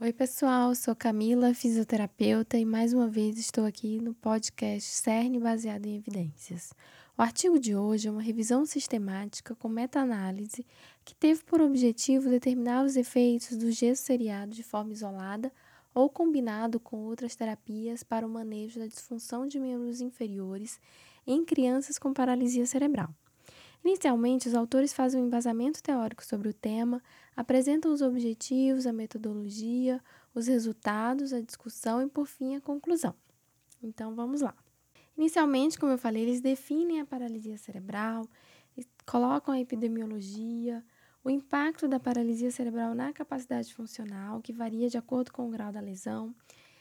Oi, pessoal, sou Camila, fisioterapeuta, e mais uma vez estou aqui no podcast CERN baseado em evidências. O artigo de hoje é uma revisão sistemática com meta-análise que teve por objetivo determinar os efeitos do gesso seriado de forma isolada ou combinado com outras terapias para o manejo da disfunção de membros inferiores em crianças com paralisia cerebral. Inicialmente, os autores fazem um embasamento teórico sobre o tema, apresentam os objetivos, a metodologia, os resultados, a discussão e, por fim, a conclusão. Então, vamos lá. Inicialmente, como eu falei, eles definem a paralisia cerebral, colocam a epidemiologia, o impacto da paralisia cerebral na capacidade funcional, que varia de acordo com o grau da lesão,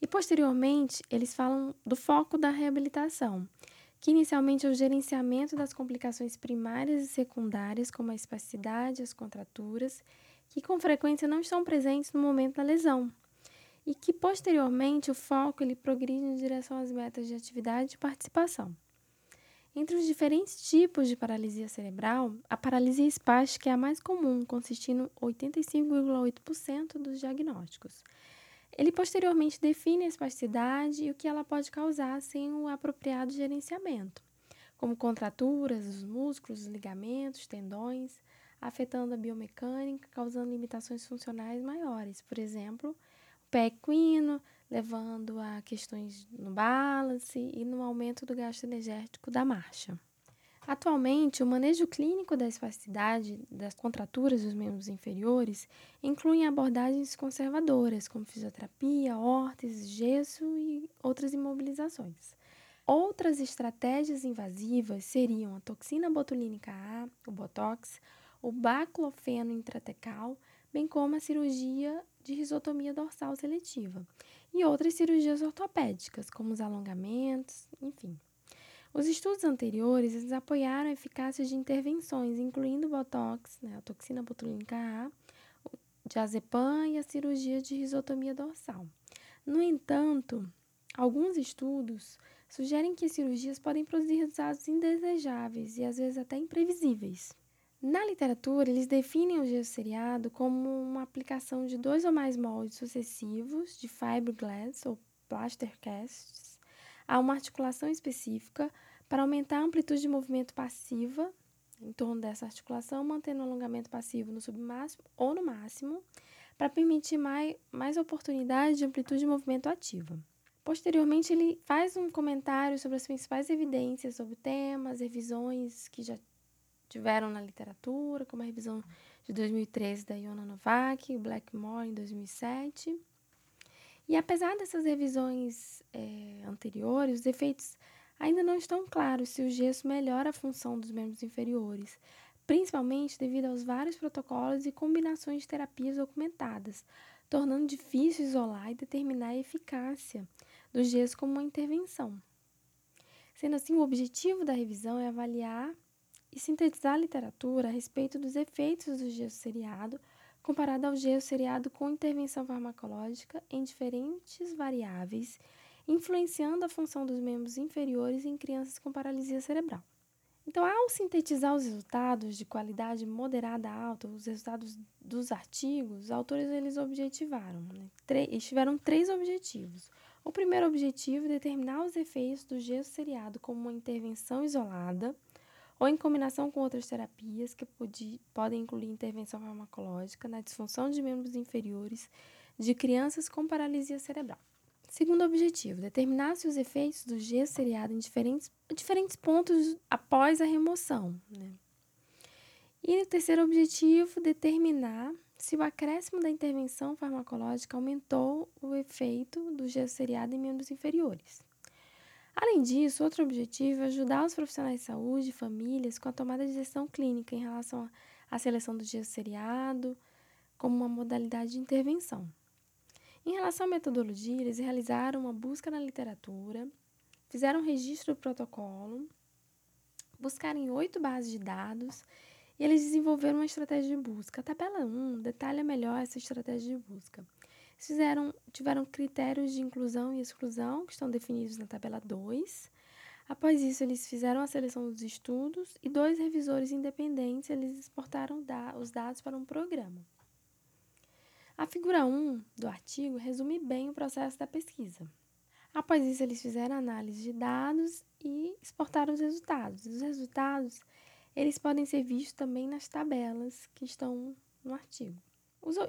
e posteriormente eles falam do foco da reabilitação, que inicialmente é o gerenciamento das complicações primárias e secundárias, como a espasticidade, as contraturas, que com frequência não estão presentes no momento da lesão, e que posteriormente o foco ele progride em direção às metas de atividade e participação. Entre os diferentes tipos de paralisia cerebral, a paralisia espástica é a mais comum, consistindo 85,8% dos diagnósticos. Ele posteriormente define a espasticidade e o que ela pode causar sem o apropriado gerenciamento, como contraturas dos músculos, ligamentos, tendões, afetando a biomecânica, causando limitações funcionais maiores, por exemplo, o pé equino, levando a questões no balance e no aumento do gasto energético da marcha. Atualmente, o manejo clínico da espasticidade das contraturas dos membros inferiores inclui abordagens conservadoras, como fisioterapia, órtese, gesso e outras imobilizações. Outras estratégias invasivas seriam a toxina botulínica A, o Botox, o baclofeno intratecal, bem como a cirurgia de risotomia dorsal seletiva e outras cirurgias ortopédicas, como os alongamentos, enfim. Os estudos anteriores eles apoiaram a eficácia de intervenções, incluindo Botox, né, a toxina botulínica A, o diazepam e a cirurgia de risotomia dorsal. No entanto, alguns estudos sugerem que as cirurgias podem produzir resultados indesejáveis e às vezes até imprevisíveis. Na literatura, eles definem o gesso seriado como uma aplicação de dois ou mais moldes sucessivos de fiberglass ou plaster casts a uma articulação específica para aumentar a amplitude de movimento passiva em torno dessa articulação, mantendo o alongamento passivo no submáximo ou no máximo, para permitir mais, mais oportunidade de amplitude de movimento ativa. Posteriormente, ele faz um comentário sobre as principais evidências sobre temas, revisões que já tiveram na literatura, como a revisão de 2013 da Iona Novak, Blackmore em 2007. E apesar dessas revisões é, anteriores, os efeitos ainda não estão claros se o gesso melhora a função dos membros inferiores, principalmente devido aos vários protocolos e combinações de terapias documentadas, tornando difícil isolar e determinar a eficácia do gesso como uma intervenção. Sendo assim, o objetivo da revisão é avaliar e sintetizar a literatura a respeito dos efeitos do gesso seriado comparado ao gesso seriado com intervenção farmacológica em diferentes variáveis, influenciando a função dos membros inferiores em crianças com paralisia cerebral. Então, ao sintetizar os resultados de qualidade moderada a alta, os resultados dos artigos, os autores eles objetivaram, né? tiveram três objetivos. O primeiro objetivo é determinar os efeitos do gesso seriado como uma intervenção isolada, ou em combinação com outras terapias que pode, podem incluir intervenção farmacológica na disfunção de membros inferiores de crianças com paralisia cerebral. Segundo objetivo, determinar se os efeitos do gesso seriado em diferentes, diferentes pontos após a remoção. Né? E o terceiro objetivo, determinar se o acréscimo da intervenção farmacológica aumentou o efeito do gesso seriado em membros inferiores. Além disso, outro objetivo é ajudar os profissionais de saúde e famílias com a tomada de decisão clínica em relação à seleção do gesso seriado como uma modalidade de intervenção. Em relação à metodologia, eles realizaram uma busca na literatura, fizeram um registro do protocolo, buscaram em oito bases de dados e eles desenvolveram uma estratégia de busca. A tabela 1 detalha melhor essa estratégia de busca. Fizeram, tiveram critérios de inclusão e exclusão, que estão definidos na tabela 2. Após isso, eles fizeram a seleção dos estudos e dois revisores independentes eles exportaram da, os dados para um programa. A figura 1 do artigo resume bem o processo da pesquisa. Após isso, eles fizeram análise de dados e exportaram os resultados. Os resultados, eles podem ser vistos também nas tabelas que estão no artigo.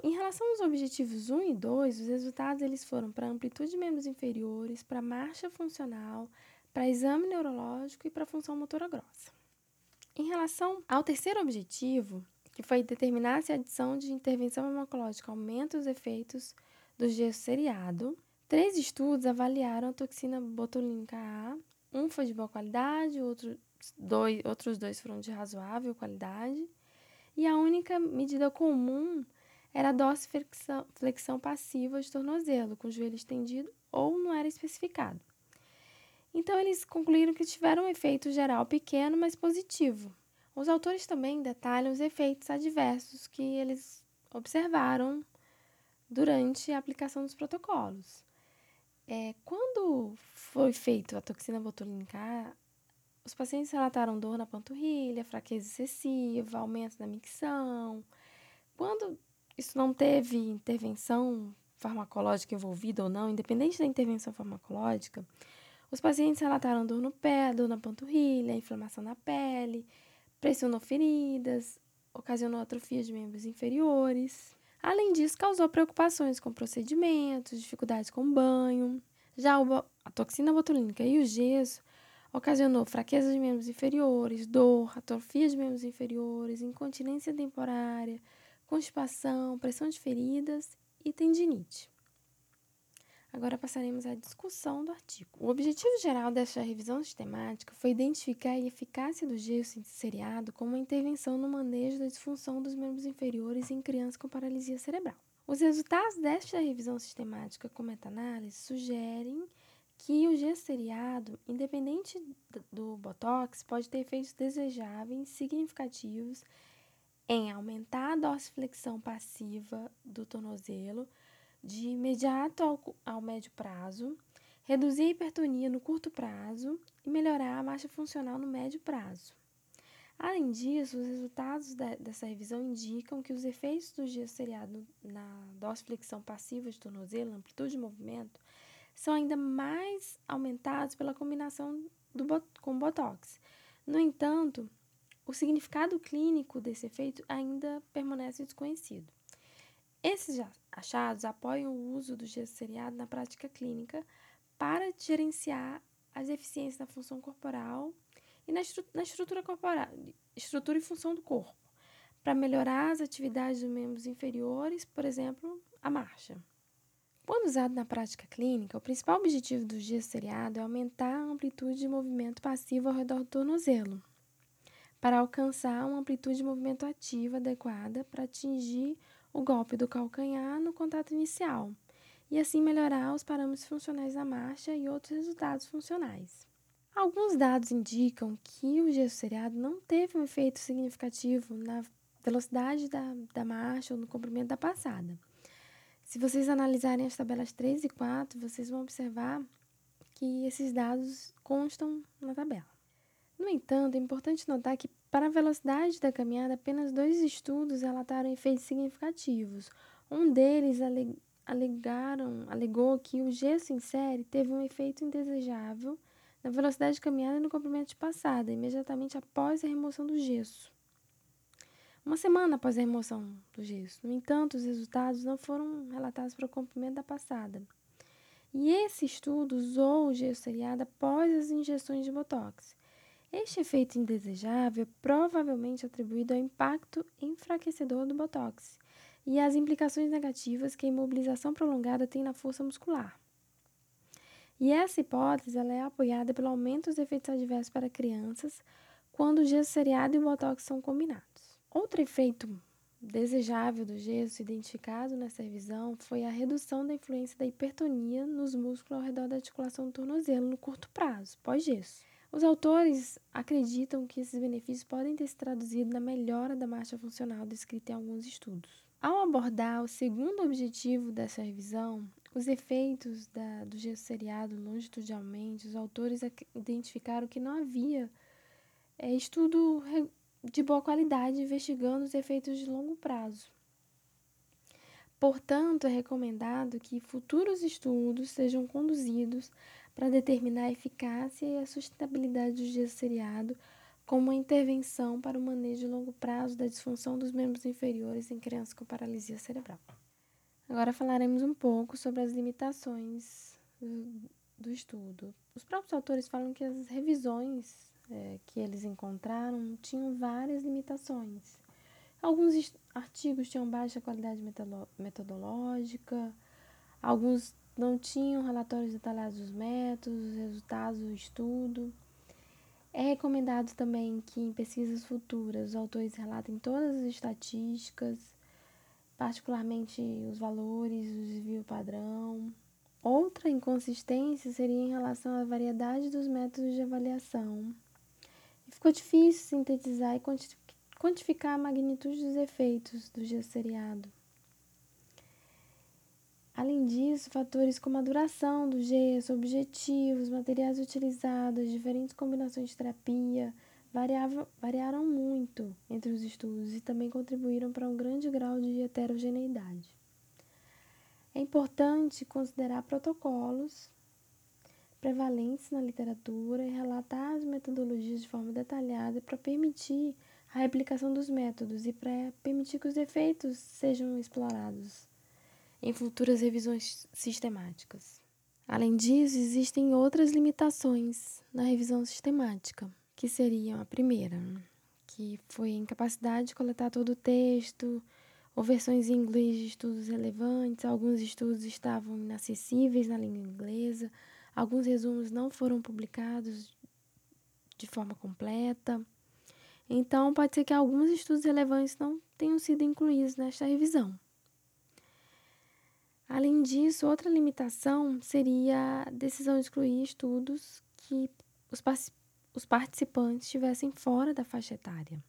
Em relação aos objetivos 1 e 2, os resultados eles foram para amplitude de membros inferiores, para marcha funcional, para exame neurológico e para função motora grossa. Em relação ao terceiro objetivo, que foi determinar se a adição de intervenção farmacológica aumenta os efeitos do gesso seriado, três estudos avaliaram a toxina botulínica A. Um foi de boa qualidade, outro, dois, outros dois foram de razoável qualidade. E a única medida comum era dose flexão, passiva de tornozelo, com o joelho estendido ou não era especificado. Então, eles concluíram que tiveram um efeito geral pequeno, mas positivo, os autores também detalham os efeitos adversos que eles observaram durante a aplicação dos protocolos. É, quando foi feito a toxina botulínica os pacientes relataram dor na panturrilha, fraqueza excessiva, aumento da micção. Quando isso não teve intervenção farmacológica envolvida ou não, independente da intervenção farmacológica, os pacientes relataram dor no pé, dor na panturrilha, inflamação na pele, pressionou feridas, ocasionou atrofia de membros inferiores. Além disso, causou preocupações com procedimentos, dificuldades com banho. Já a toxina botulínica e o gesso ocasionou fraqueza de membros inferiores, dor, atrofia de membros inferiores, incontinência temporária, constipação, pressão de feridas e tendinite. Agora passaremos à discussão do artigo. O objetivo geral desta revisão sistemática foi identificar a eficácia do gesso seriado como uma intervenção no manejo da disfunção dos membros inferiores em crianças com paralisia cerebral. Os resultados desta revisão sistemática com meta-análise sugerem que o gesso seriado, independente do Botox, pode ter efeitos desejáveis significativos em aumentar a dorsiflexão passiva do tornozelo, de imediato ao, ao médio prazo, reduzir a hipertonia no curto prazo e melhorar a marcha funcional no médio prazo. Além disso, os resultados de, dessa revisão indicam que os efeitos do gesso seriado na dorsiflexão passiva de tornozelo, amplitude de movimento, são ainda mais aumentados pela combinação do, com Botox. No entanto, o significado clínico desse efeito ainda permanece desconhecido. Esses achados apoiam o uso do gesso seriado na prática clínica para gerenciar as eficiências da função corporal e na, estru na estrutura corporal, estrutura e função do corpo, para melhorar as atividades dos membros inferiores, por exemplo, a marcha. Quando usado na prática clínica, o principal objetivo do gesso seriado é aumentar a amplitude de movimento passivo ao redor do tornozelo, para alcançar uma amplitude de movimento ativa adequada para atingir o golpe do calcanhar no contato inicial e assim melhorar os parâmetros funcionais da marcha e outros resultados funcionais. Alguns dados indicam que o gesso seriado não teve um efeito significativo na velocidade da, da marcha ou no comprimento da passada. Se vocês analisarem as tabelas 3 e 4, vocês vão observar que esses dados constam na tabela. No entanto, é importante notar que para a velocidade da caminhada, apenas dois estudos relataram efeitos significativos. Um deles alegaram, alegou que o gesso em série teve um efeito indesejável na velocidade de caminhada no comprimento de passada, imediatamente após a remoção do gesso. Uma semana após a remoção do gesso. No entanto, os resultados não foram relatados para o comprimento da passada. E esse estudo usou o gesso seriado após as injeções de botox. Este efeito indesejável é provavelmente atribuído ao impacto enfraquecedor do botox e às implicações negativas que a imobilização prolongada tem na força muscular. E essa hipótese é apoiada pelo aumento dos efeitos adversos para crianças quando o gesso seriado e o botox são combinados. Outro efeito desejável do gesso identificado nessa revisão foi a redução da influência da hipertonia nos músculos ao redor da articulação do tornozelo no curto prazo, pós-gesso. Os autores acreditam que esses benefícios podem ter se traduzido na melhora da marcha funcional descrita em alguns estudos. Ao abordar o segundo objetivo dessa revisão, os efeitos da, do gesso seriado longitudinalmente, os autores identificaram que não havia é, estudo de boa qualidade investigando os efeitos de longo prazo. Portanto, é recomendado que futuros estudos sejam conduzidos para determinar a eficácia e a sustentabilidade do gesso seriado como uma intervenção para o manejo de longo prazo da disfunção dos membros inferiores em crianças com paralisia cerebral. Agora falaremos um pouco sobre as limitações do estudo. Os próprios autores falam que as revisões é, que eles encontraram tinham várias limitações. Alguns artigos tinham baixa qualidade metodológica, alguns não tinham relatórios detalhados dos métodos, resultados do estudo. É recomendado também que em pesquisas futuras os autores relatem todas as estatísticas, particularmente os valores, o desvio padrão. Outra inconsistência seria em relação à variedade dos métodos de avaliação. Ficou difícil sintetizar e quantificar a magnitude dos efeitos do gesso-seriado. Além disso, fatores como a duração do gesso, objetivos, materiais utilizados, diferentes combinações de terapia variaram muito entre os estudos e também contribuíram para um grande grau de heterogeneidade. É importante considerar protocolos prevalentes na literatura e relatar as metodologias de forma detalhada para permitir a replicação dos métodos e para permitir que os efeitos sejam explorados em futuras revisões sistemáticas. Além disso, existem outras limitações na revisão sistemática, que seriam a primeira, que foi a incapacidade de coletar todo o texto, ou versões em inglês de estudos relevantes, alguns estudos estavam inacessíveis na língua inglesa, alguns resumos não foram publicados de forma completa. Então, pode ser que alguns estudos relevantes não tenham sido incluídos nesta revisão. Além disso, outra limitação seria a decisão de excluir estudos que os, os participantes estivessem fora da faixa etária.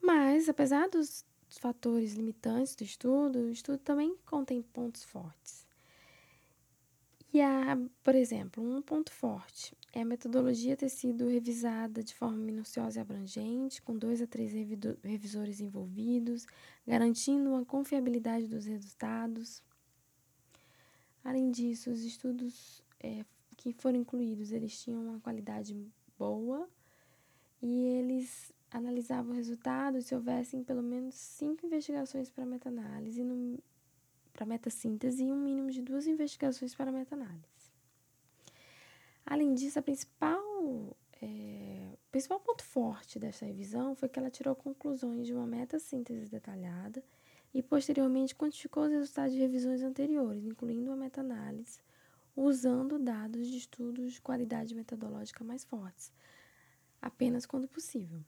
Mas, apesar dos fatores limitantes do estudo, o estudo também contém pontos fortes. E há, por exemplo, um ponto forte é a metodologia ter sido revisada de forma minuciosa e abrangente, com dois a três revisores envolvidos, garantindo a confiabilidade dos resultados. Além disso, os estudos é, que foram incluídos, eles tinham uma qualidade boa e eles analisavam resultados se houvessem pelo menos cinco investigações para meta-análise, para meta-síntese e um mínimo de duas investigações para meta-análise. Além disso, a principal, é, o principal ponto forte desta revisão foi que ela tirou conclusões de uma meta-síntese detalhada e posteriormente quantificou os resultados de revisões anteriores, incluindo uma meta-análise, usando dados de estudos de qualidade metodológica mais fortes, apenas quando possível.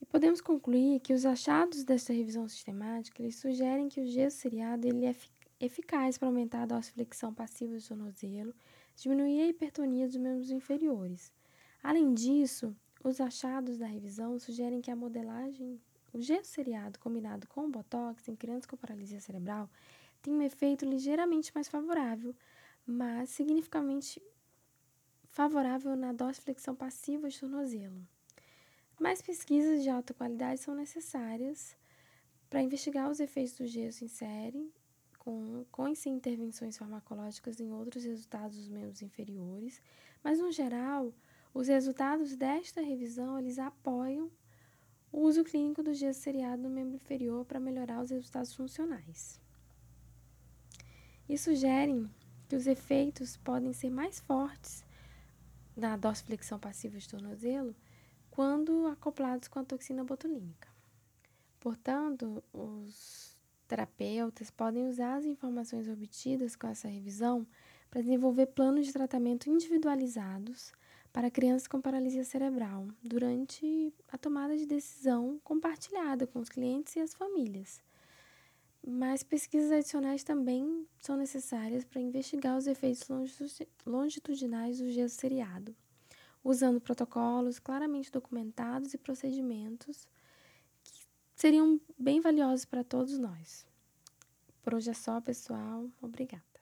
E podemos concluir que os achados desta revisão sistemática eles sugerem que o gesso seriado ele é eficaz para aumentar a dorsiflexão passiva do tornozelo, diminuir a hipertonia dos membros inferiores. Além disso, os achados da revisão sugerem que a modelagem, o gesso seriado combinado com o botox em crianças com paralisia cerebral tem um efeito ligeiramente mais favorável, mas significativamente favorável na dorsiflexão passiva do tornozelo. Mais pesquisas de alta qualidade são necessárias para investigar os efeitos do gesso em série com, com intervenções farmacológicas em outros resultados dos membros inferiores, mas no geral, os resultados desta revisão eles apoiam o uso clínico do gesso seriado no membro inferior para melhorar os resultados funcionais. E sugerem que os efeitos podem ser mais fortes na dorsiflexão passiva de tornozelo quando acoplados com a toxina botulínica. Portanto, os Terapeutas podem usar as informações obtidas com essa revisão para desenvolver planos de tratamento individualizados para crianças com paralisia cerebral durante a tomada de decisão compartilhada com os clientes e as famílias. Mas pesquisas adicionais também são necessárias para investigar os efeitos longitudinais do gesso seriado, usando protocolos claramente documentados e procedimentos seriam bem valiosos para todos nós. Por hoje é só, pessoal. Obrigada.